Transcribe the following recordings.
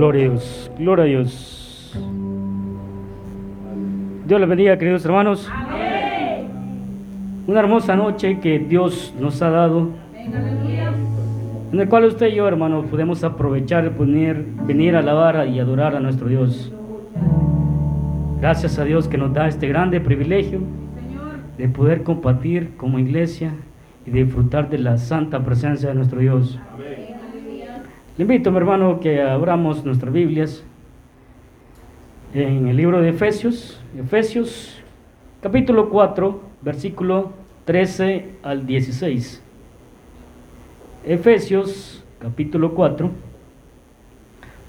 Gloria a Dios, gloria a Dios. Dios les bendiga, queridos hermanos. Una hermosa noche que Dios nos ha dado, en el cual usted y yo, hermano, podemos aprovechar, venir, venir a alabar y adorar a nuestro Dios. Gracias a Dios que nos da este grande privilegio de poder compartir como iglesia y disfrutar de la santa presencia de nuestro Dios. Le invito, mi hermano, que abramos nuestras Biblias en el libro de Efesios, Efesios capítulo 4, versículo 13 al 16. Efesios capítulo 4,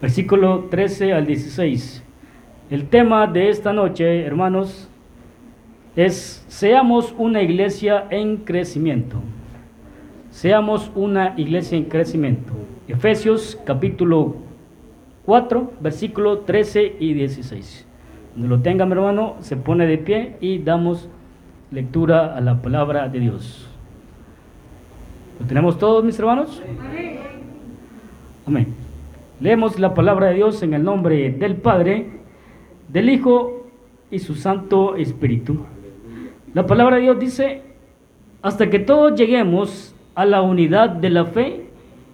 versículo 13 al 16. El tema de esta noche, hermanos, es seamos una iglesia en crecimiento. Seamos una iglesia en crecimiento. Efesios capítulo 4, versículo 13 y 16. Cuando lo tenga mi hermano, se pone de pie y damos lectura a la palabra de Dios. ¿Lo tenemos todos, mis hermanos? Amén. Leemos la palabra de Dios en el nombre del Padre, del Hijo y su Santo Espíritu. La palabra de Dios dice, hasta que todos lleguemos a la unidad de la fe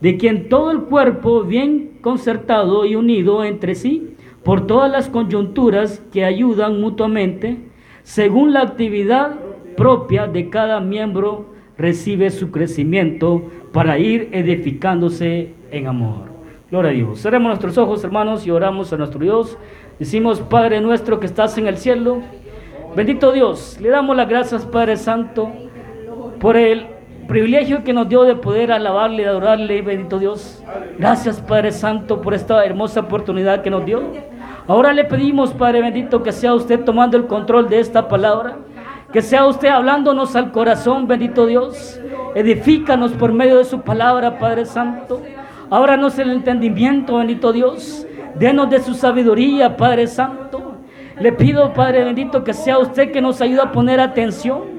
de quien todo el cuerpo bien concertado y unido entre sí, por todas las coyunturas que ayudan mutuamente, según la actividad propia de cada miembro, recibe su crecimiento para ir edificándose en amor. Gloria a Dios. Cerremos nuestros ojos, hermanos, y oramos a nuestro Dios. Decimos, Padre nuestro que estás en el cielo, bendito Dios, le damos las gracias, Padre Santo, por el privilegio que nos dio de poder alabarle, adorarle, bendito Dios. Gracias, Padre Santo, por esta hermosa oportunidad que nos dio. Ahora le pedimos, Padre bendito, que sea usted tomando el control de esta palabra. Que sea usted hablándonos al corazón, bendito Dios. Edifícanos por medio de su palabra, Padre Santo. Ábranos el entendimiento, bendito Dios. Denos de su sabiduría, Padre Santo. Le pido, Padre bendito, que sea usted que nos ayude a poner atención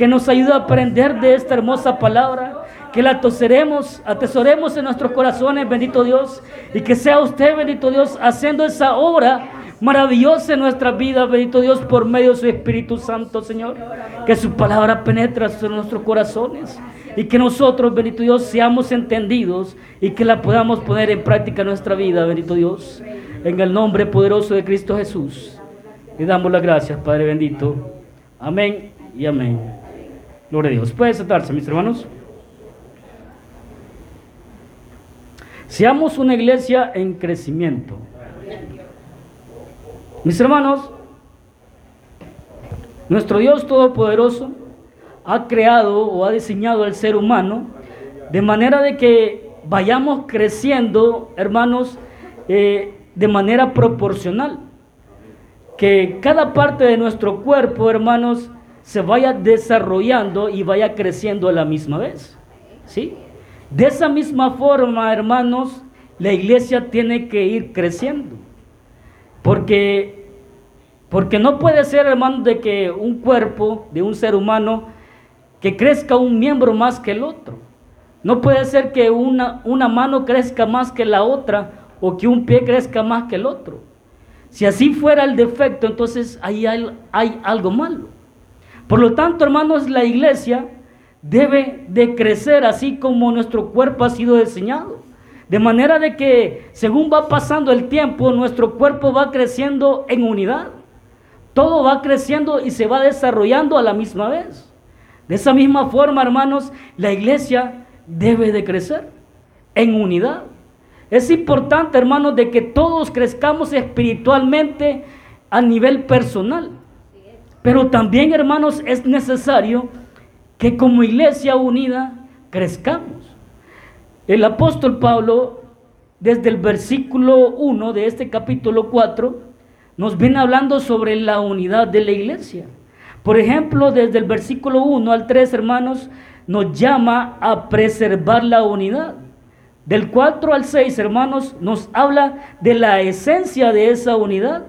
que nos ayude a aprender de esta hermosa palabra, que la toseremos, atesoremos en nuestros corazones, bendito Dios, y que sea usted, bendito Dios, haciendo esa obra maravillosa en nuestra vida, bendito Dios, por medio de su Espíritu Santo, Señor. Que su palabra penetre en nuestros corazones y que nosotros, bendito Dios, seamos entendidos y que la podamos poner en práctica en nuestra vida, bendito Dios. En el nombre poderoso de Cristo Jesús. Le damos las gracias, Padre bendito. Amén y amén. Gloria a Dios. Puede sentarse, mis hermanos. Seamos una iglesia en crecimiento. Mis hermanos, nuestro Dios Todopoderoso ha creado o ha diseñado al ser humano de manera de que vayamos creciendo, hermanos, eh, de manera proporcional. Que cada parte de nuestro cuerpo, hermanos, se vaya desarrollando y vaya creciendo a la misma vez. ¿Sí? De esa misma forma, hermanos, la iglesia tiene que ir creciendo. Porque, porque no puede ser, hermano, de que un cuerpo de un ser humano que crezca un miembro más que el otro. No puede ser que una, una mano crezca más que la otra o que un pie crezca más que el otro. Si así fuera el defecto, entonces ahí hay, hay algo malo. Por lo tanto, hermanos, la iglesia debe de crecer así como nuestro cuerpo ha sido diseñado. De manera de que según va pasando el tiempo, nuestro cuerpo va creciendo en unidad. Todo va creciendo y se va desarrollando a la misma vez. De esa misma forma, hermanos, la iglesia debe de crecer en unidad. Es importante, hermanos, de que todos crezcamos espiritualmente a nivel personal. Pero también, hermanos, es necesario que como iglesia unida crezcamos. El apóstol Pablo desde el versículo 1 de este capítulo 4, nos viene hablando sobre la unidad de la iglesia. Por ejemplo, desde el versículo 1 al 3, hermanos, nos llama a preservar la unidad. Del 4 al 6, hermanos, nos habla de la esencia de esa unidad.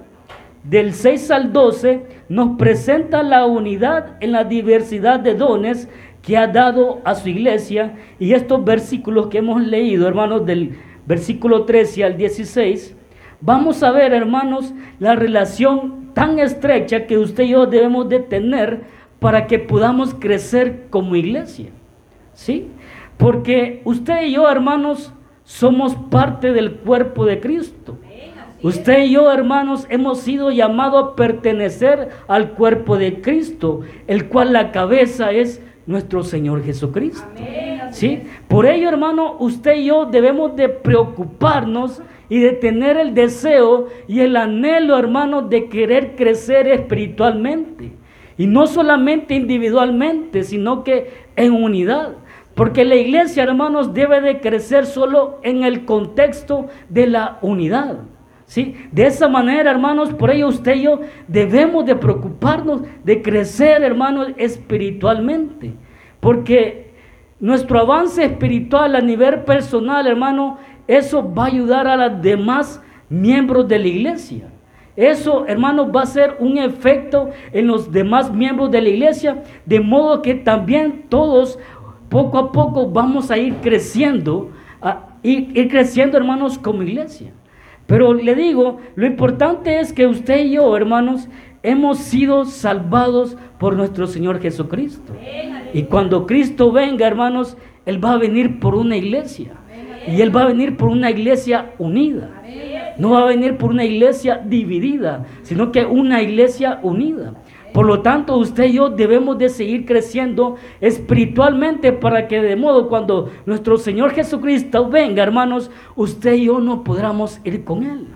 Del 6 al 12 nos presenta la unidad en la diversidad de dones que ha dado a su iglesia. Y estos versículos que hemos leído, hermanos, del versículo 13 al 16, vamos a ver, hermanos, la relación tan estrecha que usted y yo debemos de tener para que podamos crecer como iglesia. ¿Sí? Porque usted y yo, hermanos, somos parte del cuerpo de Cristo. Usted y yo, hermanos, hemos sido llamados a pertenecer al cuerpo de Cristo, el cual la cabeza es nuestro Señor Jesucristo. ¿Sí? Por ello, hermano, usted y yo debemos de preocuparnos y de tener el deseo y el anhelo, hermano, de querer crecer espiritualmente. Y no solamente individualmente, sino que en unidad. Porque la iglesia, hermanos, debe de crecer solo en el contexto de la unidad. ¿Sí? De esa manera, hermanos, por ello usted y yo debemos de preocuparnos de crecer, hermanos, espiritualmente. Porque nuestro avance espiritual a nivel personal, hermano, eso va a ayudar a los demás miembros de la iglesia. Eso, hermanos, va a ser un efecto en los demás miembros de la iglesia, de modo que también todos, poco a poco, vamos a ir creciendo, a ir creciendo, hermanos, como iglesia. Pero le digo, lo importante es que usted y yo, hermanos, hemos sido salvados por nuestro Señor Jesucristo. Y cuando Cristo venga, hermanos, Él va a venir por una iglesia. Y Él va a venir por una iglesia unida. No va a venir por una iglesia dividida, sino que una iglesia unida. Por lo tanto, usted y yo debemos de seguir creciendo espiritualmente para que de modo cuando nuestro Señor Jesucristo venga, hermanos, usted y yo no podamos ir con Él.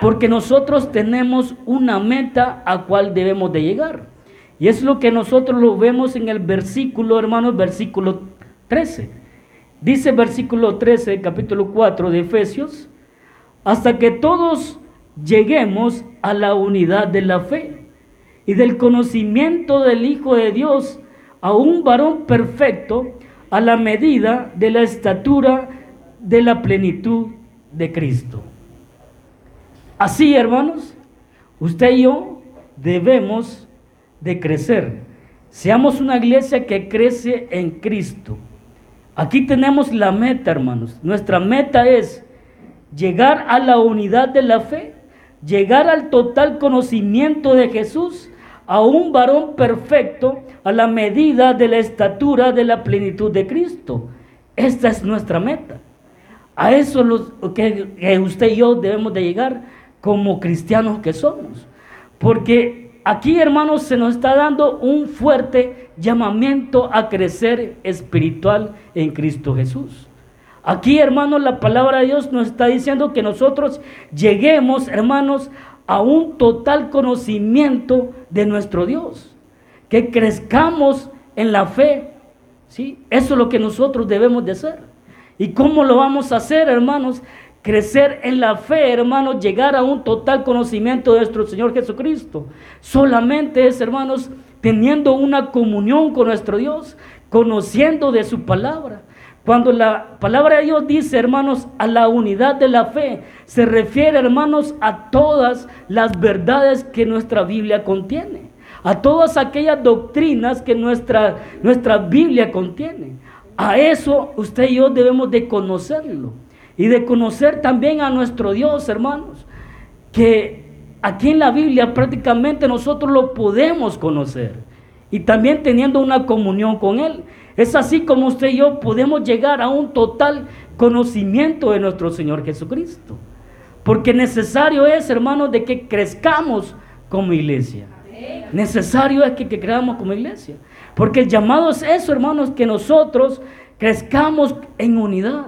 Porque nosotros tenemos una meta a cual debemos de llegar. Y es lo que nosotros lo vemos en el versículo, hermanos, versículo 13. Dice versículo 13, capítulo 4 de Efesios, hasta que todos lleguemos a la unidad de la fe y del conocimiento del Hijo de Dios a un varón perfecto a la medida de la estatura de la plenitud de Cristo. Así, hermanos, usted y yo debemos de crecer. Seamos una iglesia que crece en Cristo. Aquí tenemos la meta, hermanos. Nuestra meta es llegar a la unidad de la fe, llegar al total conocimiento de Jesús a un varón perfecto a la medida de la estatura de la plenitud de Cristo. Esta es nuestra meta. A eso los, que, usted y yo debemos de llegar como cristianos que somos. Porque aquí, hermanos, se nos está dando un fuerte llamamiento a crecer espiritual en Cristo Jesús. Aquí, hermanos, la palabra de Dios nos está diciendo que nosotros lleguemos, hermanos, a un total conocimiento de nuestro Dios, que crezcamos en la fe. ¿sí? Eso es lo que nosotros debemos de hacer. ¿Y cómo lo vamos a hacer, hermanos? Crecer en la fe, hermanos, llegar a un total conocimiento de nuestro Señor Jesucristo. Solamente es, hermanos, teniendo una comunión con nuestro Dios, conociendo de su palabra. Cuando la palabra de Dios dice, hermanos, a la unidad de la fe, se refiere, hermanos, a todas las verdades que nuestra Biblia contiene, a todas aquellas doctrinas que nuestra, nuestra Biblia contiene. A eso usted y yo debemos de conocerlo y de conocer también a nuestro Dios, hermanos, que aquí en la Biblia prácticamente nosotros lo podemos conocer y también teniendo una comunión con Él. Es así como usted y yo podemos llegar a un total conocimiento de nuestro Señor Jesucristo. Porque necesario es, hermanos, de que crezcamos como iglesia. Necesario es que, creamos como iglesia. Porque el llamado es eso, hermanos, que nosotros crezcamos en unidad.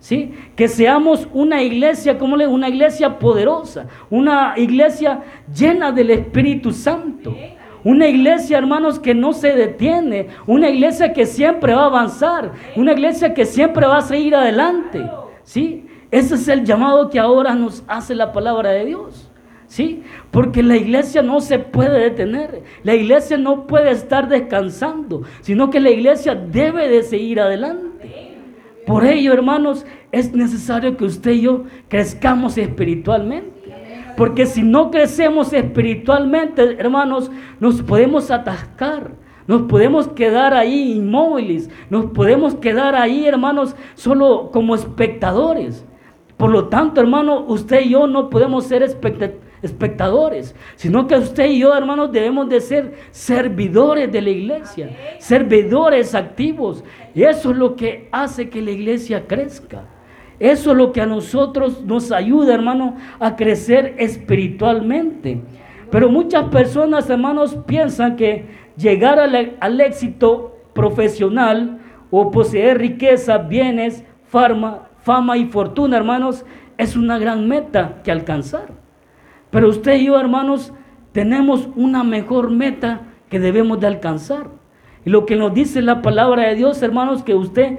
¿Sí? Que seamos una iglesia, como le una iglesia poderosa, una iglesia llena del Espíritu Santo. Una iglesia, hermanos, que no se detiene. Una iglesia que siempre va a avanzar. Una iglesia que siempre va a seguir adelante. ¿Sí? Ese es el llamado que ahora nos hace la palabra de Dios. ¿Sí? Porque la iglesia no se puede detener, la iglesia no puede estar descansando, sino que la iglesia debe de seguir adelante. Por ello, hermanos, es necesario que usted y yo crezcamos espiritualmente. Porque si no crecemos espiritualmente, hermanos, nos podemos atascar. Nos podemos quedar ahí inmóviles. Nos podemos quedar ahí, hermanos, solo como espectadores. Por lo tanto, hermano, usted y yo no podemos ser espectadores, sino que usted y yo, hermanos, debemos de ser servidores de la iglesia, servidores activos. Y eso es lo que hace que la iglesia crezca. Eso es lo que a nosotros nos ayuda, hermano, a crecer espiritualmente. Pero muchas personas, hermanos, piensan que llegar al, éxito profesional o poseer riqueza, bienes, fama, fama y fortuna, hermanos, es una gran meta que alcanzar. Pero usted y yo, hermanos, tenemos una mejor meta que debemos de alcanzar. Y lo que nos dice la palabra de Dios, hermanos, que usted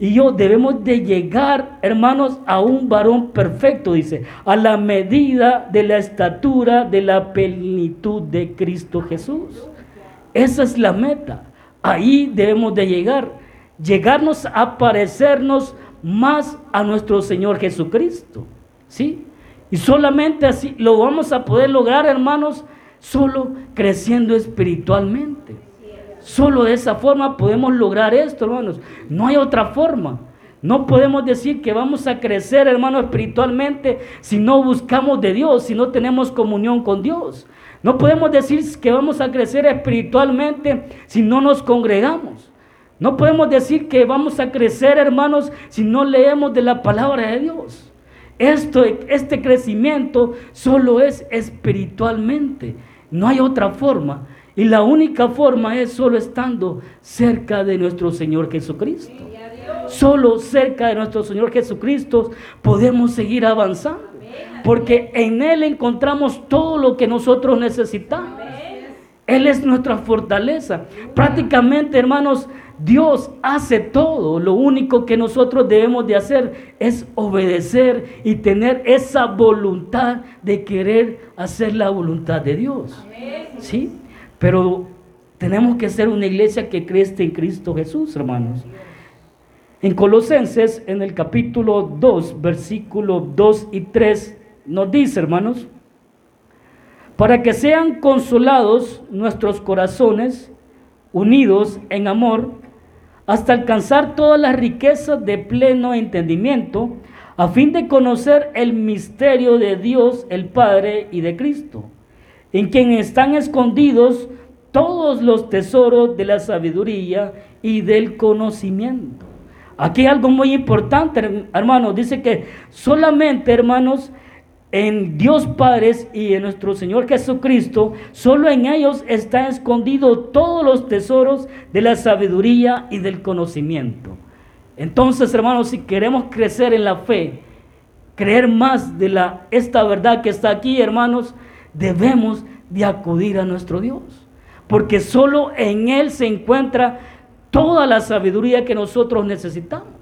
y yo debemos de llegar, hermanos, a un varón perfecto, dice, a la medida de la estatura de la plenitud de Cristo Jesús. Esa es la meta. Ahí debemos de llegar. Llegarnos a parecernos más a nuestro Señor Jesucristo. ¿Sí? Y solamente así lo vamos a poder lograr, hermanos, solo creciendo espiritualmente. Solo de esa forma podemos lograr esto, hermanos. No hay otra forma. No podemos decir que vamos a crecer, hermanos, espiritualmente si no buscamos de Dios, si no tenemos comunión con Dios. No podemos decir que vamos a crecer espiritualmente si no nos congregamos. No podemos decir que vamos a crecer, hermanos, si no leemos de la palabra de Dios. Esto, este crecimiento solo es espiritualmente. No hay otra forma. Y la única forma es solo estando cerca de nuestro Señor Jesucristo. Solo cerca de nuestro Señor Jesucristo podemos seguir avanzando. Porque en Él encontramos todo lo que nosotros necesitamos. Él es nuestra fortaleza. Prácticamente, hermanos, Dios hace todo. Lo único que nosotros debemos de hacer es obedecer y tener esa voluntad de querer hacer la voluntad de Dios. ¿Sí? Pero tenemos que ser una iglesia que creste en Cristo Jesús, hermanos. En Colosenses, en el capítulo 2, versículo 2 y 3, nos dice, hermanos, para que sean consolados nuestros corazones, unidos en amor, hasta alcanzar todas las riquezas de pleno entendimiento, a fin de conocer el misterio de Dios el Padre y de Cristo, en quien están escondidos todos los tesoros de la sabiduría y del conocimiento. Aquí hay algo muy importante, hermanos. Dice que solamente, hermanos, en Dios Padre y en nuestro Señor Jesucristo, solo en ellos está escondido todos los tesoros de la sabiduría y del conocimiento. Entonces, hermanos, si queremos crecer en la fe, creer más de la esta verdad que está aquí, hermanos, debemos de acudir a nuestro Dios, porque solo en él se encuentra toda la sabiduría que nosotros necesitamos.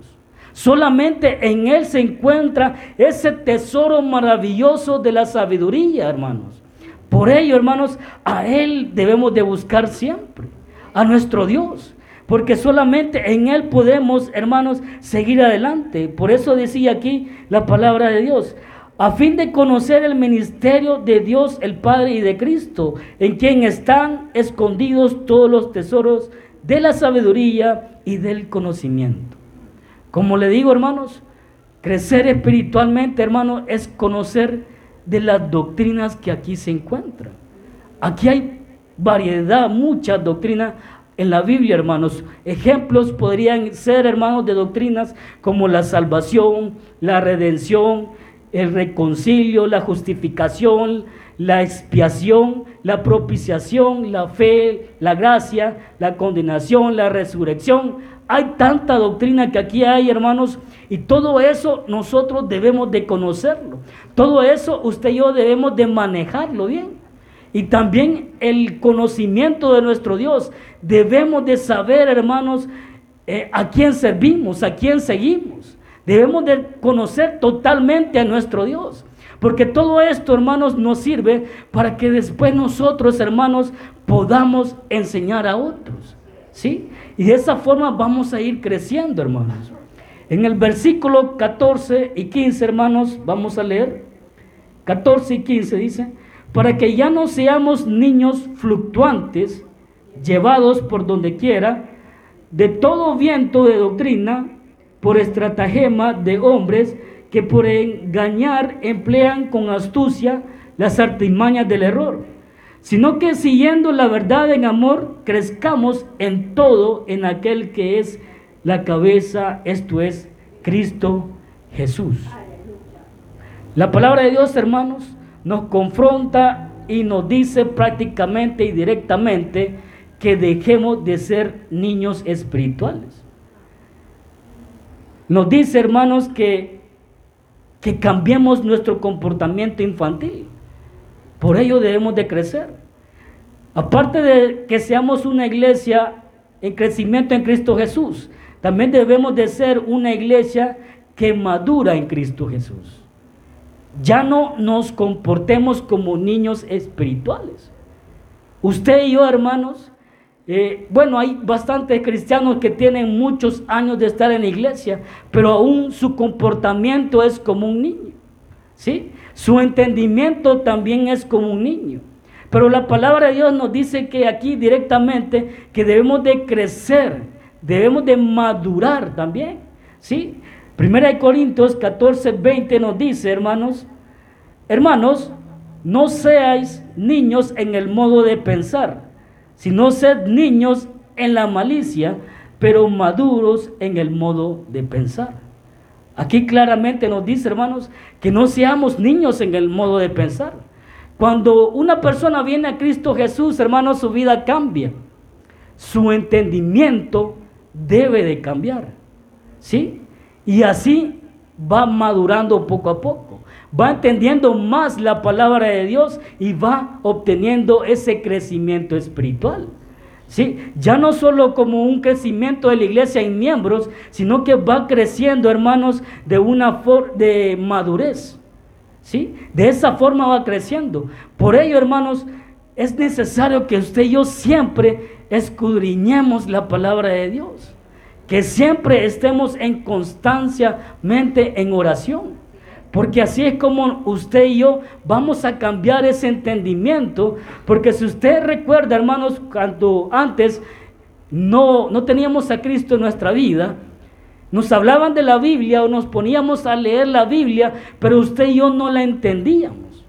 Solamente en Él se encuentra ese tesoro maravilloso de la sabiduría, hermanos. Por ello, hermanos, a Él debemos de buscar siempre, a nuestro Dios. Porque solamente en Él podemos, hermanos, seguir adelante. Por eso decía aquí la palabra de Dios. A fin de conocer el ministerio de Dios el Padre y de Cristo, en quien están escondidos todos los tesoros de la sabiduría y del conocimiento. Como le digo, hermanos, crecer espiritualmente, hermanos, es conocer de las doctrinas que aquí se encuentran. Aquí hay variedad, muchas doctrinas en la Biblia, hermanos. Ejemplos podrían ser, hermanos, de doctrinas como la salvación, la redención, el reconcilio, la justificación, la expiación, la propiciación, la fe, la gracia, la condenación, la resurrección. Hay tanta doctrina que aquí hay, hermanos, y todo eso nosotros debemos de conocerlo. Todo eso usted y yo debemos de manejarlo bien. Y también el conocimiento de nuestro Dios. Debemos de saber, hermanos, eh, a quién servimos, a quién seguimos. Debemos de conocer totalmente a nuestro Dios. Porque todo esto, hermanos, nos sirve para que después nosotros, hermanos, podamos enseñar a otros. ¿Sí? Y de esa forma vamos a ir creciendo, hermanos. En el versículo 14 y 15, hermanos, vamos a leer. 14 y 15 dice, para que ya no seamos niños fluctuantes, llevados por donde quiera, de todo viento de doctrina, por estratagema de hombres que por engañar emplean con astucia las artimañas del error, sino que siguiendo la verdad en amor, crezcamos en todo en aquel que es la cabeza, esto es Cristo Jesús. La palabra de Dios, hermanos, nos confronta y nos dice prácticamente y directamente que dejemos de ser niños espirituales. Nos dice, hermanos, que, que cambiemos nuestro comportamiento infantil. Por ello debemos de crecer. Aparte de que seamos una iglesia en crecimiento en Cristo Jesús, también debemos de ser una iglesia que madura en Cristo Jesús. Ya no nos comportemos como niños espirituales. Usted y yo, hermanos, eh, bueno, hay bastantes cristianos que tienen muchos años de estar en la iglesia, pero aún su comportamiento es como un niño. ¿Sí? Su entendimiento también es como un niño. Pero la palabra de Dios nos dice que aquí directamente que debemos de crecer, debemos de madurar también. ¿Sí? Primera de Corintios 14, 20 nos dice, hermanos, hermanos, no seáis niños en el modo de pensar sino sed niños en la malicia, pero maduros en el modo de pensar. Aquí claramente nos dice, hermanos, que no seamos niños en el modo de pensar. Cuando una persona viene a Cristo Jesús, hermanos, su vida cambia. Su entendimiento debe de cambiar. ¿Sí? Y así va madurando poco a poco va entendiendo más la palabra de Dios y va obteniendo ese crecimiento espiritual. ¿Sí? Ya no solo como un crecimiento de la iglesia en miembros, sino que va creciendo, hermanos, de una forma de madurez. ¿Sí? De esa forma va creciendo. Por ello, hermanos, es necesario que usted y yo siempre escudriñemos la palabra de Dios. Que siempre estemos en constancia mente en oración. Porque así es como usted y yo vamos a cambiar ese entendimiento. Porque si usted recuerda, hermanos, cuando antes no, no teníamos a Cristo en nuestra vida, nos hablaban de la Biblia o nos poníamos a leer la Biblia, pero usted y yo no la entendíamos.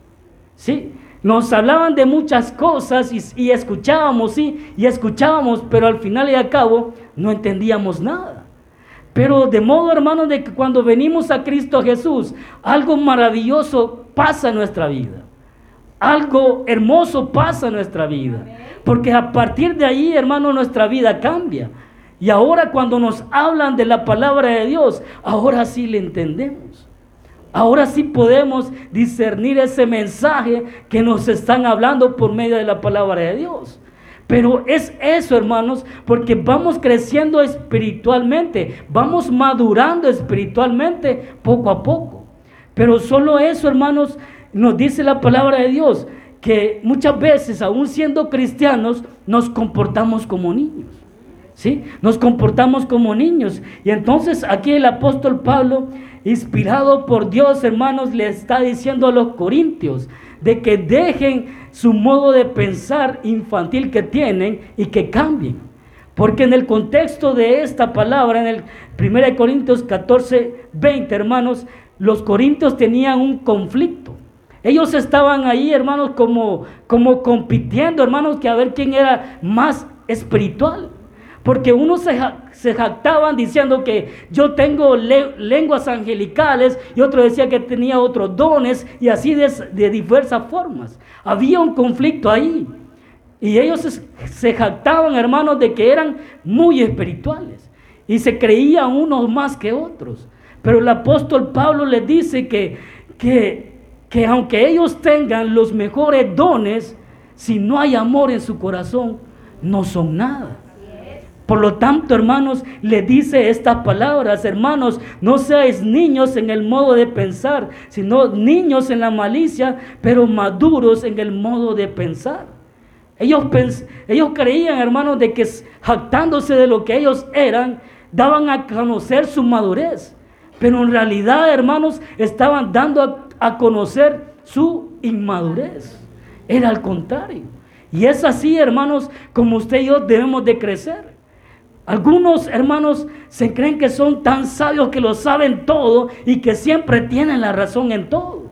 ¿Sí? Nos hablaban de muchas cosas y, escuchábamos, sí, y escuchábamos, pero al final y al cabo no entendíamos nada. Pero de modo, hermano, de que cuando venimos a Cristo Jesús, algo maravilloso pasa en nuestra vida. Algo hermoso pasa en nuestra vida. Porque a partir de ahí, hermano, nuestra vida cambia. Y ahora cuando nos hablan de la palabra de Dios, ahora sí le entendemos. Ahora sí podemos discernir ese mensaje que nos están hablando por medio de la palabra de Dios. Pero es eso, hermanos, porque vamos creciendo espiritualmente, vamos madurando espiritualmente poco a poco. Pero solo eso, hermanos, nos dice la palabra de Dios, que muchas veces, aún siendo cristianos, nos comportamos como niños. ¿Sí? Nos comportamos como niños. Y entonces aquí el apóstol Pablo, inspirado por Dios, hermanos, le está diciendo a los corintios de que dejen su modo de pensar infantil que tienen y que cambien. Porque en el contexto de esta palabra, en el 1 Corintios 14, 20, hermanos, los corintios tenían un conflicto. Ellos estaban ahí, hermanos, como, como compitiendo, hermanos, que a ver quién era más espiritual. Porque unos se, jactaban diciendo que yo tengo lenguas angelicales y otro decía que tenía otros dones y así de, de diversas formas. Había un conflicto ahí. Y ellos se, jactaban, hermanos, de que eran muy espirituales. Y se creían unos más que otros. Pero el apóstol Pablo les dice que, que, que aunque ellos tengan los mejores dones, si no hay amor en su corazón, no son nada. Por lo tanto, hermanos, le dice estas palabras, hermanos, no seáis niños en el modo de pensar, sino niños en la malicia, pero maduros en el modo de pensar. Ellos, ellos creían, hermanos, de que jactándose de lo que ellos eran, daban a conocer su madurez. Pero en realidad, hermanos, estaban dando a, a conocer su inmadurez. Era al contrario. Y es así, hermanos, como usted y yo debemos de crecer. Algunos hermanos se creen que son tan sabios que lo saben todo y que siempre tienen la razón en todo.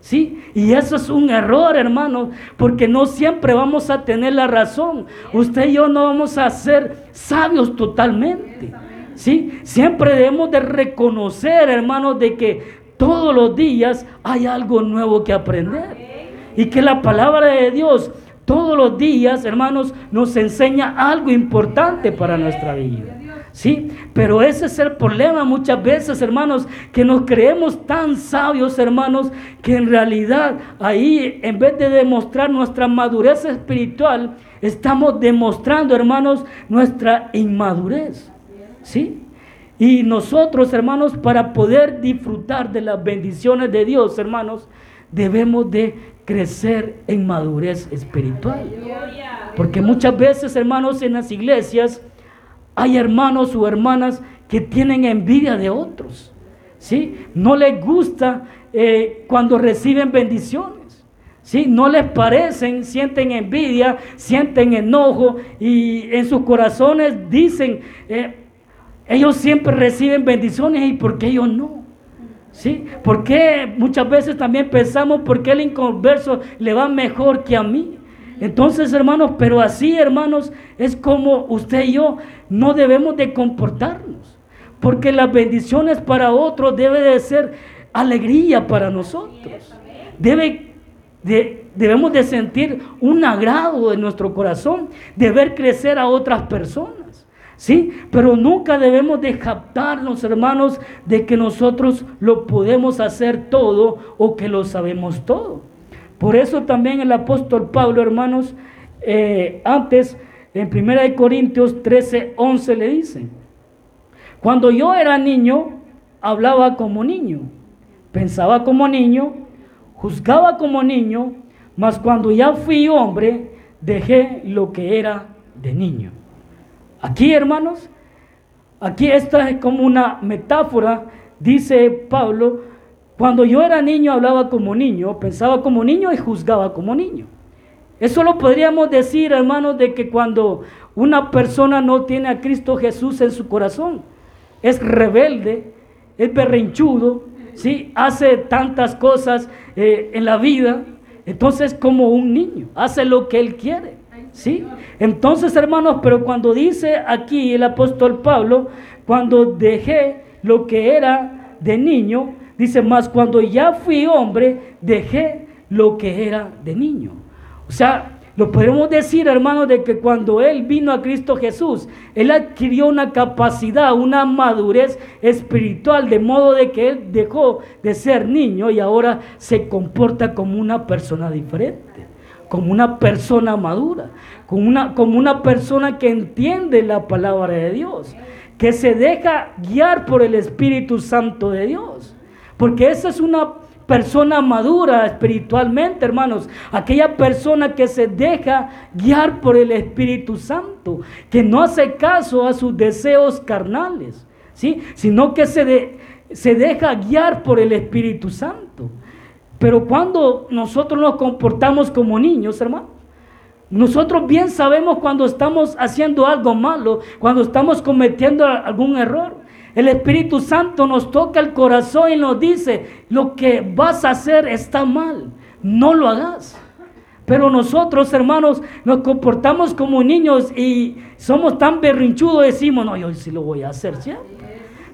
¿Sí? Y eso es un error, hermanos, porque no siempre vamos a tener la razón. Usted y yo no vamos a ser sabios totalmente. ¿Sí? Siempre debemos de reconocer, hermanos, de que todos los días hay algo nuevo que aprender. Y que la palabra de Dios todos los días, hermanos, nos enseña algo importante para nuestra vida. ¿Sí? Pero ese es el problema muchas veces, hermanos, que nos creemos tan sabios, hermanos, que en realidad ahí, en vez de demostrar nuestra madurez espiritual, estamos demostrando, hermanos, nuestra inmadurez. ¿Sí? Y nosotros, hermanos, para poder disfrutar de las bendiciones de Dios, hermanos, debemos de crecer en madurez espiritual. Porque muchas veces, hermanos, en las iglesias hay hermanos o hermanas que tienen envidia de otros. ¿sí? No les gusta eh, cuando reciben bendiciones. ¿sí? No les parecen, sienten envidia, sienten enojo y en sus corazones dicen, eh, ellos siempre reciben bendiciones y ¿por qué ellos no? ¿Sí? Porque muchas veces también pensamos por qué el inconverso le va mejor que a mí? Entonces, hermanos, pero así, hermanos, es como usted y yo no debemos de comportarnos. Porque las bendiciones para otros debe de ser alegría para nosotros. Debe debemos de sentir un agrado en nuestro corazón de ver crecer a otras personas. ¿Sí? Pero nunca debemos de hermanos, de que nosotros lo podemos hacer todo o que lo sabemos todo. Por eso también el apóstol Pablo, hermanos, eh, antes en 1 Corintios 13, 11 le dice, cuando yo era niño, hablaba como niño, pensaba como niño, juzgaba como niño, mas cuando ya fui hombre, dejé lo que era de niño. Aquí, hermanos, aquí esta es como una metáfora, dice Pablo, cuando yo era niño hablaba como niño, pensaba como niño y juzgaba como niño. Eso lo podríamos decir, hermanos, de que cuando una persona no tiene a Cristo Jesús en su corazón, es rebelde, es berrinchudo, ¿sí? hace tantas cosas eh, en la vida, entonces como un niño, hace lo que él quiere. ¿Sí? Entonces, hermanos, pero cuando dice aquí el apóstol Pablo, cuando dejé lo que era de niño, dice, más cuando ya fui hombre, dejé lo que era de niño. O sea, lo podemos decir, hermanos, de que cuando Él vino a Cristo Jesús, Él adquirió una capacidad, una madurez espiritual, de modo de que Él dejó de ser niño y ahora se comporta como una persona diferente como una persona madura, como una, como una persona que entiende la palabra de Dios, que se deja guiar por el Espíritu Santo de Dios. Porque esa es una persona madura espiritualmente, hermanos. Aquella persona que se deja guiar por el Espíritu Santo, que no hace caso a sus deseos carnales, ¿sí? sino que se, se deja guiar por el Espíritu Santo. Pero cuando nosotros nos comportamos como niños, hermano, nosotros bien sabemos cuando estamos haciendo algo malo, cuando estamos cometiendo algún error. El Espíritu Santo nos toca el corazón y nos dice, lo que vas a hacer está mal, no lo hagas. Pero nosotros, hermanos, nos comportamos como niños y somos tan berrinchudos, decimos, no, yo sí lo voy a hacer, ¿sí?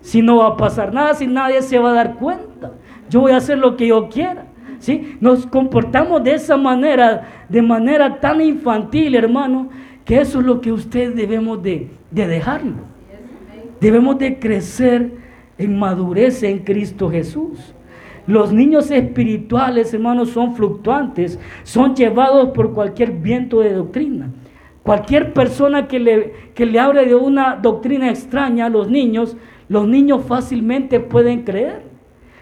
Si no va a pasar nada, si nadie se va a dar cuenta, yo voy a hacer lo que yo quiera. ¿Sí? Nos comportamos de esa manera, de manera tan infantil, hermano, que eso es lo que usted debemos de, de. Debemos de crecer en madurez en Cristo Jesús. Los niños espirituales, hermanos, son fluctuantes, son llevados por cualquier viento de doctrina. Cualquier persona que le, que le hable de una doctrina extraña a los niños, los niños fácilmente pueden creer.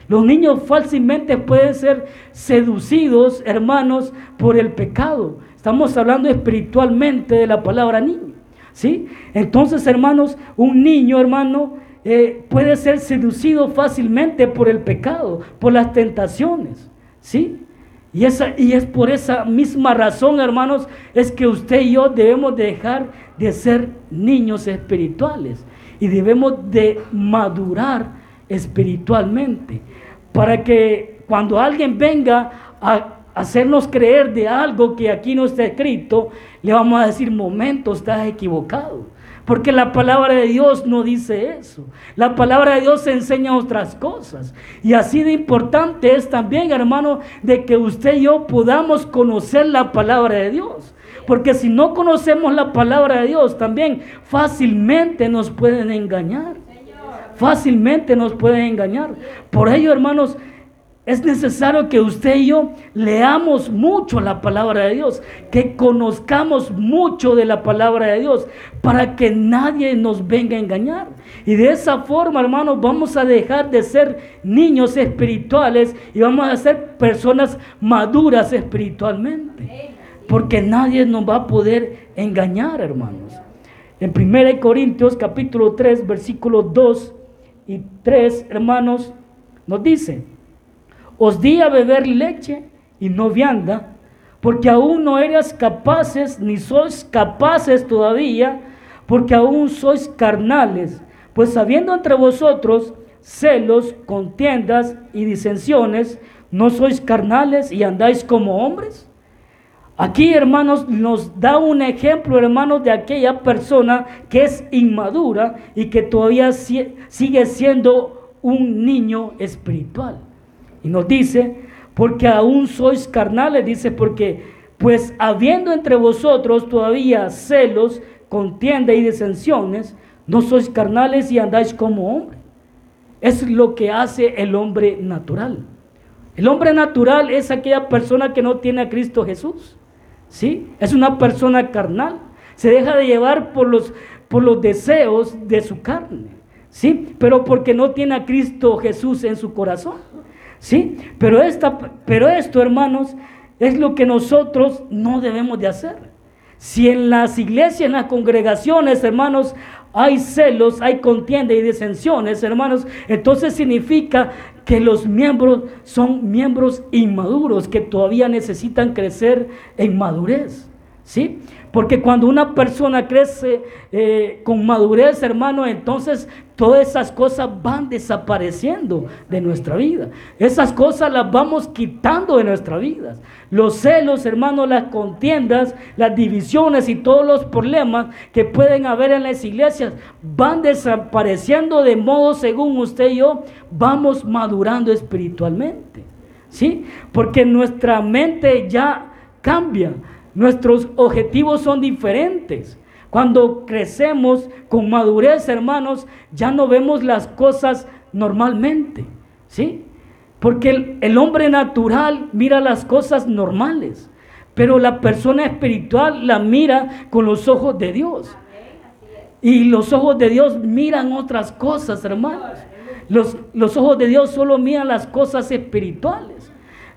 Los niños fácilmente pueden ser seducidos, hermanos, por el pecado. Estamos hablando espiritualmente de la palabra niño. ¿Sí? Entonces, hermanos, un niño, hermano, eh, puede ser seducido fácilmente por el pecado, por las tentaciones. ¿Sí? Y, esa, y es por esa misma razón, hermanos, es que usted y yo debemos dejar de ser niños espirituales y debemos de madurar espiritualmente para que cuando alguien venga a hacernos creer de algo que aquí no está escrito, le vamos a decir, momento, estás equivocado. Porque la palabra de Dios no dice eso. La palabra de Dios enseña otras cosas. Y así de importante es también, hermano, de que usted y yo podamos conocer la palabra de Dios. Porque si no conocemos la palabra de Dios, también fácilmente nos pueden engañar. Fácilmente nos pueden engañar. Por ello, hermanos, es necesario que usted y yo leamos mucho la palabra de Dios, que conozcamos mucho de la palabra de Dios, para que nadie nos venga a engañar. Y de esa forma, hermanos, vamos a dejar de ser niños espirituales y vamos a ser personas maduras espiritualmente. Porque nadie nos va a poder engañar, hermanos. En 1 Corintios capítulo 3, versículos 2 y 3, hermanos, nos dice, os di a beber leche y no vianda, porque aún no eras capaces, ni sois capaces todavía, porque aún sois carnales, pues habiendo entre vosotros celos, contiendas y disensiones, ¿no sois carnales y andáis como hombres? Aquí, hermanos, nos da un ejemplo, hermanos, de aquella persona que es inmadura y que todavía sigue siendo un niño espiritual. Y nos dice, porque aún sois carnales, dice, porque pues habiendo entre vosotros todavía celos, contienda y disensiones, no sois carnales y andáis como hombre. Es lo que hace el hombre natural. El hombre natural es aquella persona que no tiene a Cristo Jesús. ¿Sí? Es una persona carnal. Se deja de llevar por los, por los deseos de su carne. ¿Sí? Pero porque no tiene a Cristo Jesús en su corazón. ¿Sí? Pero, esta, pero esto, hermanos, es lo que nosotros no debemos de hacer. Si en las iglesias, en las congregaciones, hermanos, hay celos, hay contienda y disensiones, hermanos, entonces significa que los miembros son miembros inmaduros que todavía necesitan crecer en madurez. ¿Sí? Porque cuando una persona crece eh, con madurez, hermano, entonces todas esas cosas van desapareciendo de nuestra vida. Esas cosas las vamos quitando de nuestra vida. Los celos, hermano, las contiendas, las divisiones y todos los problemas que pueden haber en las iglesias van desapareciendo de modo, según usted y yo, vamos madurando espiritualmente. ¿Sí? Porque nuestra mente ya cambia. Nuestros objetivos son diferentes. Cuando crecemos con madurez, hermanos, ya no vemos las cosas normalmente. ¿Sí? Porque el, hombre natural mira las cosas normales, pero la persona espiritual la mira con los ojos de Dios. Y los ojos de Dios miran otras cosas, hermanos. Los, los ojos de Dios solo miran las cosas espirituales.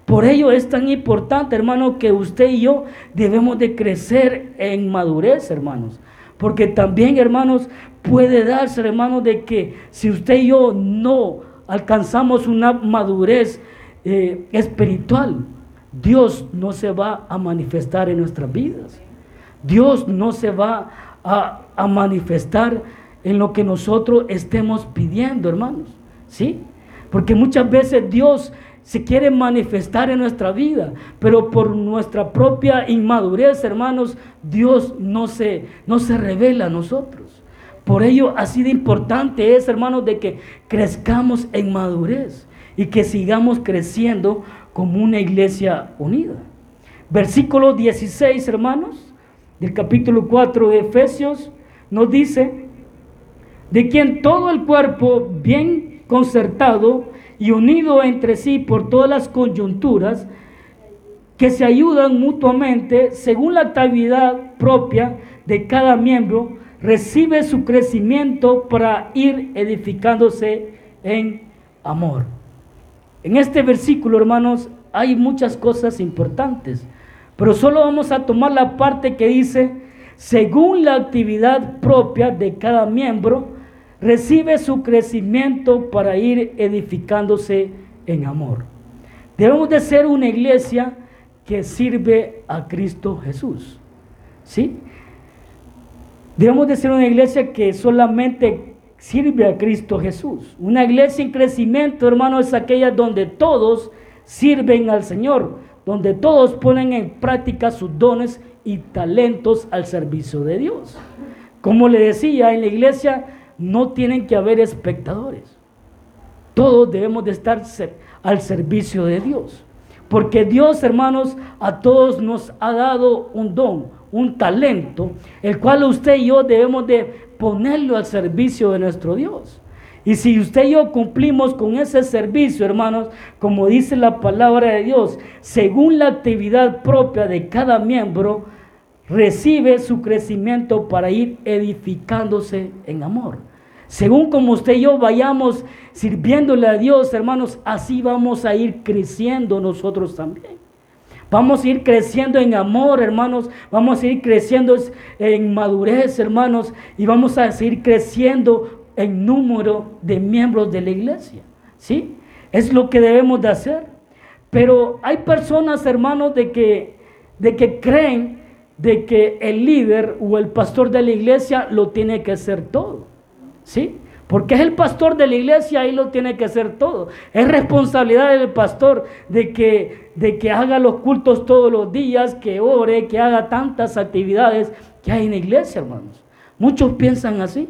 Por ello es tan importante, hermano, que usted y yo debemos de crecer en madurez, hermanos. Porque también, hermanos, puede darse, hermanos, de que si usted y yo no alcanzamos una madurez eh, espiritual, Dios no se va a manifestar en nuestras vidas. Dios no se va a, a manifestar en lo que nosotros estemos pidiendo, hermanos. ¿Sí? Porque muchas veces Dios se quiere manifestar en nuestra vida, pero por nuestra propia inmadurez, hermanos, Dios no se, no se revela a nosotros. Por ello, así de importante es, hermanos, de que crezcamos en madurez y que sigamos creciendo como una iglesia unida. Versículo 16, hermanos, del capítulo 4 de Efesios, nos dice, de quien todo el cuerpo bien concertado, y unido entre sí por todas las coyunturas, que se ayudan mutuamente según la actividad propia de cada miembro recibe su crecimiento para ir edificándose en amor. En este versículo, hermanos, hay muchas cosas importantes, pero solo vamos a tomar la parte que dice, según la actividad propia de cada miembro, recibe su crecimiento para ir edificándose en amor. Debemos de ser una iglesia que sirve a Cristo Jesús. ¿Sí? Debemos de ser una iglesia que solamente sirve a Cristo Jesús. Una iglesia en crecimiento, hermano, es aquella donde todos sirven al Señor, donde todos ponen en práctica sus dones y talentos al servicio de Dios. Como le decía, en la iglesia no tienen que haber espectadores. Todos debemos de estar al servicio de Dios. Porque Dios, hermanos, a todos nos ha dado un don, un talento, el cual usted y yo debemos de ponerlo al servicio de nuestro Dios. Y si usted y yo cumplimos con ese servicio, hermanos, como dice la palabra de Dios, según la actividad propia de cada miembro, recibe su crecimiento para ir edificándose en amor. Según como usted y yo vayamos sirviéndole a Dios, hermanos, así vamos a ir creciendo nosotros también. Vamos a ir creciendo en amor, hermanos. Vamos a ir creciendo en madurez, hermanos. Y vamos a seguir creciendo en número de miembros de la iglesia. ¿Sí? Es lo que debemos de hacer. Pero hay personas, hermanos, de que, de que creen de que el líder o el pastor de la iglesia lo tiene que hacer todo. ¿Sí? Porque es el pastor de la iglesia, ahí lo tiene que hacer todo. Es responsabilidad del pastor de que, de que haga los cultos todos los días, que ore, que haga tantas actividades que hay en la iglesia, hermanos. Muchos piensan así.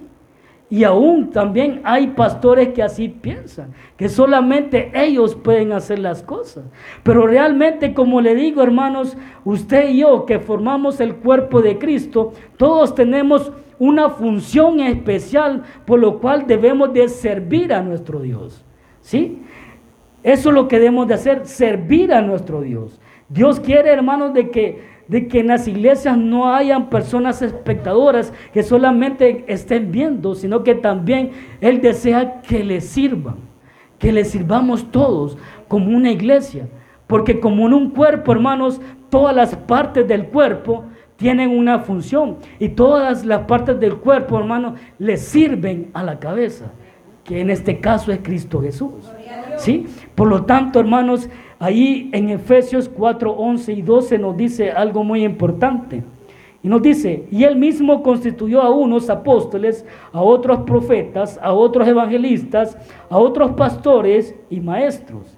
Y aún también hay pastores que así piensan, que solamente ellos pueden hacer las cosas. Pero realmente, como le digo, hermanos, usted y yo que formamos el cuerpo de Cristo, todos tenemos una función especial por lo cual debemos de servir a nuestro Dios. ¿Sí? Eso es lo que debemos de hacer, servir a nuestro Dios. Dios quiere, hermanos, de que de que en las iglesias no hayan personas espectadoras que solamente estén viendo, sino que también Él desea que le sirvan, que le sirvamos todos como una iglesia. Porque como en un cuerpo, hermanos, todas las partes del cuerpo tienen una función y todas las partes del cuerpo, hermano, le sirven a la cabeza, que en este caso es Cristo Jesús. ¿Sí? Por lo tanto, hermanos, ahí en Efesios 4, 11 y 12 nos dice algo muy importante. Y nos dice, y él mismo constituyó a unos apóstoles, a otros profetas, a otros evangelistas, a otros pastores y maestros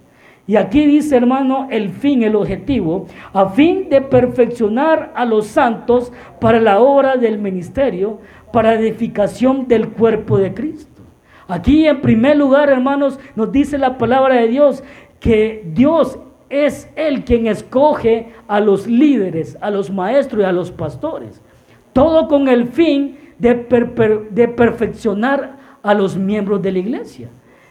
y aquí dice, hermano, el fin, el objetivo, a fin de perfeccionar a los santos para la obra del ministerio, para edificación del cuerpo de Cristo. Aquí en primer lugar, hermanos, nos dice la palabra de Dios que Dios es el quien escoge a los líderes, a los maestros y a los pastores. Todo con el fin de, de perfeccionar a los miembros de la iglesia.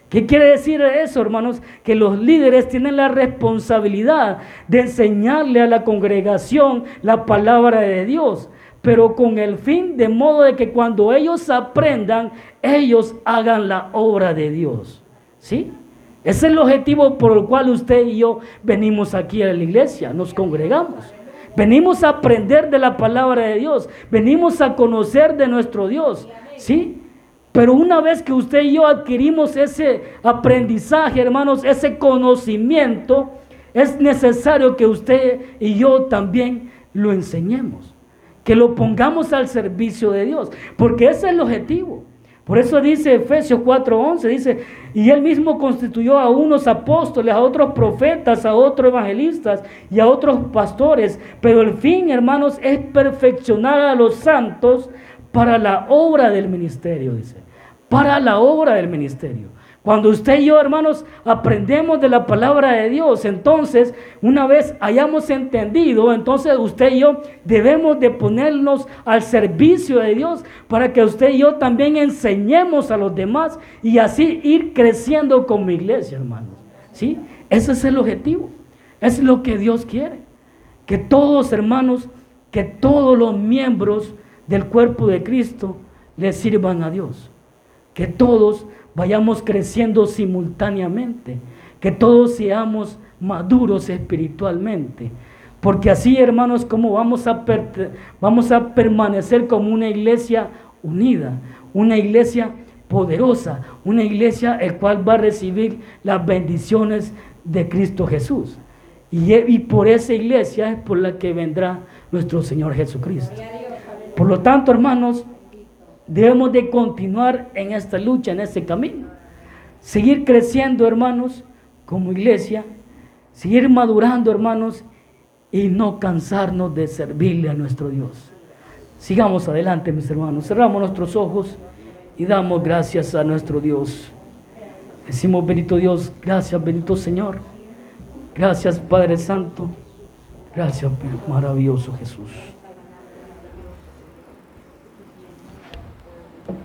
¿Qué quiere decir eso, hermanos? Que los líderes tienen la responsabilidad de enseñarle a la congregación la palabra de Dios, pero con el fin de modo de que cuando ellos aprendan, ellos hagan la obra de Dios. ¿Sí? Ese es el objetivo por el cual usted y yo venimos aquí a la iglesia, nos congregamos. Venimos a aprender de la palabra de Dios, venimos a conocer de nuestro Dios. ¿Sí? Pero una vez que usted y yo adquirimos ese aprendizaje, hermanos, ese conocimiento, es necesario que usted y yo también lo enseñemos, que lo pongamos al servicio de Dios, porque ese es el objetivo. Por eso dice Efesios 4:11, dice, y él mismo constituyó a unos apóstoles, a otros profetas, a otros evangelistas y a otros pastores, pero el fin, hermanos, es perfeccionar a los santos para la obra del ministerio, dice para la obra del ministerio. Cuando usted y yo, hermanos, aprendemos de la palabra de Dios, entonces, una vez hayamos entendido, entonces usted y yo debemos de ponernos al servicio de Dios para que usted y yo también enseñemos a los demás y así ir creciendo como iglesia, hermanos. ¿Sí? Ese es el objetivo. Es lo que Dios quiere. Que todos, hermanos, que todos los miembros del cuerpo de Cristo le sirvan a Dios. Que todos vayamos creciendo simultáneamente, que todos seamos maduros espiritualmente. Porque así, hermanos, como vamos a, vamos a permanecer como una iglesia unida, una iglesia poderosa, una iglesia el cual va a recibir las bendiciones de Cristo Jesús. Y, y por esa iglesia es por la que vendrá nuestro Señor Jesucristo. Por lo tanto, hermanos, debemos de continuar en esta lucha, en este camino. Seguir creciendo, hermanos, como iglesia, seguir madurando, hermanos, y no cansarnos de servirle a nuestro Dios. Sigamos adelante, mis hermanos. Cerramos nuestros ojos y damos gracias a nuestro Dios. Decimos, bendito Dios, gracias, bendito Señor. Gracias, Padre Santo. Gracias, maravilloso Jesús.